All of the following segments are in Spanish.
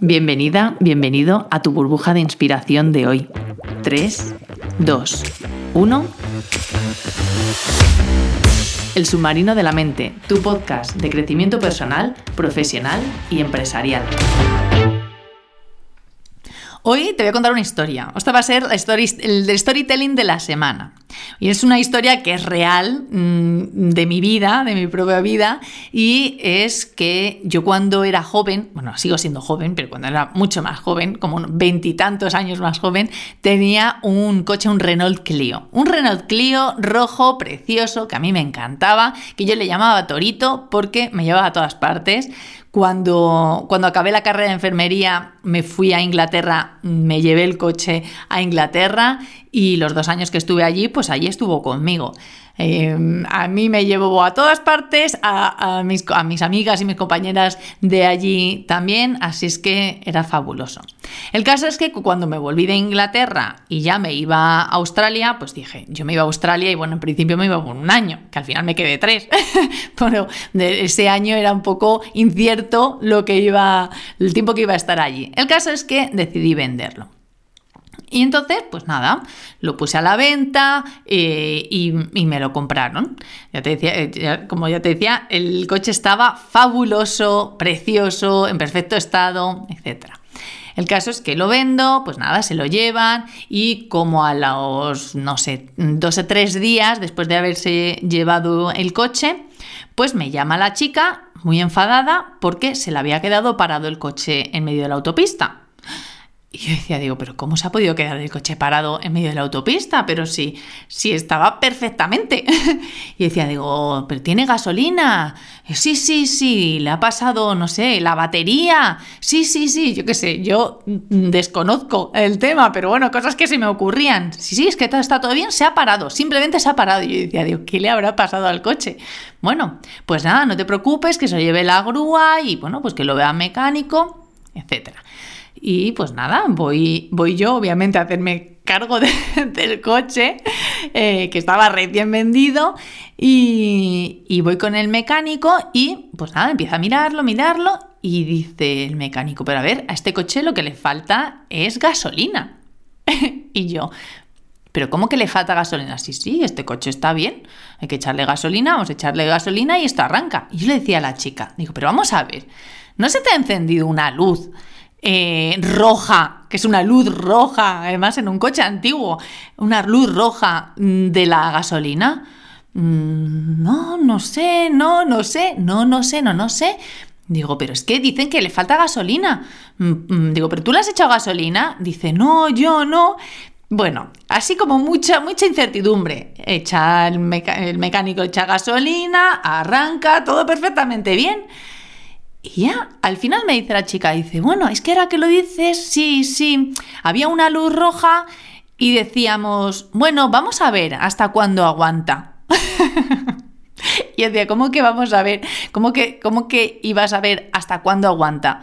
Bienvenida, bienvenido a tu burbuja de inspiración de hoy. 3, 2, 1. El submarino de la mente, tu podcast de crecimiento personal, profesional y empresarial. Hoy te voy a contar una historia. Esta va a ser el storytelling de la semana. Y es una historia que es real mm, de mi vida, de mi propia vida, y es que yo cuando era joven, bueno, sigo siendo joven, pero cuando era mucho más joven, como veintitantos años más joven, tenía un coche, un Renault Clio. Un Renault Clio rojo, precioso, que a mí me encantaba, que yo le llamaba Torito porque me llevaba a todas partes. Cuando, cuando acabé la carrera de enfermería me fui a Inglaterra, me llevé el coche a Inglaterra y los dos años que estuve allí, pues allí estuvo conmigo. Em, a mí me llevó a todas partes, a, mis, a, mis, amigas y mis compañeras de allí también, así es que era fabuloso. El caso es que cuando me volví de Inglaterra y ya me iba a Australia, pues dije, yo me iba a Australia y bueno, en principio me iba por un año, que al final me quedé tres, pero de ese año era un poco incierto lo que iba, el tiempo que iba a estar allí. El caso es que decidí venderlo. Y entonces, pues nada, lo puse a la venta eh, y, me lo compraron. Ya te decía, eh, como ya te decía, el coche estaba fabuloso, precioso, en perfecto estado, etc. El caso es que lo vendo, pues nada, se lo llevan y como a los, no sé, dos o tres días después de haberse llevado el coche, pues me llama la chica muy enfadada porque se le había quedado parado el coche en medio de la autopista. Y yo decía, digo, pero ¿cómo se ha podido quedar el coche parado en medio de la autopista? Pero sí, sí estaba perfectamente. y decía, digo, pero tiene gasolina. Sí, sí, sí, le ha pasado, no sé, la batería. Sí, sí, sí, yo qué sé, yo desconozco el tema, pero bueno, cosas que se me ocurrían. Sí, sí, es que todo está todo bien, se ha parado, simplemente se ha parado. Y yo decía, digo, ¿qué le habrá pasado al coche? Bueno, pues nada, no te preocupes, que se lleve la grúa y bueno, pues que lo vea mecánico, etcétera. Y pues nada, voy, voy yo obviamente a hacerme cargo del coche eh, que estaba recién vendido y, y, voy con el mecánico y pues nada, empieza a mirarlo, mirarlo y dice el mecánico, pero a ver, a este coche lo que le falta es gasolina. y yo, pero ¿cómo que le falta gasolina? Sí, sí, este coche está bien, hay que echarle gasolina, vamos a echarle gasolina y esto arranca. Y yo le decía a la chica, digo, pero vamos a ver, ¿no se te ha encendido una luz? Eh, roja, que es una luz roja, además en un coche antiguo, una luz roja mm, de la gasolina. Mm, no, no sé, no, no sé, no, no sé, no, no sé. Digo, pero es que dicen que le falta gasolina. Mm, digo, pero tú le has echado gasolina. Dice, no, yo no. Bueno, así como mucha, mucha incertidumbre. Echa el, el mecánico echa gasolina, arranca, todo perfectamente bien. Y ya, al final me dice la chica, dice, bueno, es que ahora que lo dices, sí, sí, había una luz roja y decíamos, bueno, vamos a ver hasta cuándo aguanta. y decía, ¿cómo que vamos a ver? ¿Cómo que, ¿Cómo que ibas a ver hasta cuándo aguanta?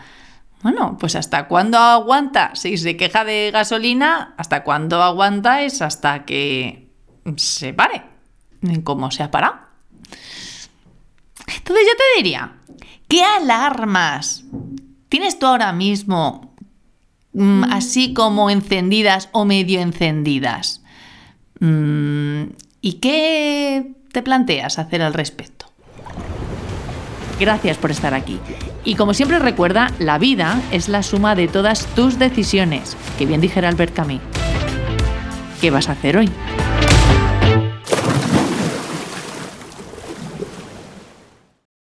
Bueno, pues hasta cuándo aguanta, si se queja de gasolina, hasta cuándo aguanta es hasta que se pare. ¿Cómo se ha parado? Entonces yo te diría, ¿Qué alarmas tienes tú ahora mismo mm, así como encendidas o medio encendidas? Mm, ¿Y qué te planteas hacer al respecto? Gracias por estar aquí. Y como siempre recuerda, la vida es la suma de todas tus decisiones, que bien dijera Albert Camus. ¿Qué vas a hacer hoy?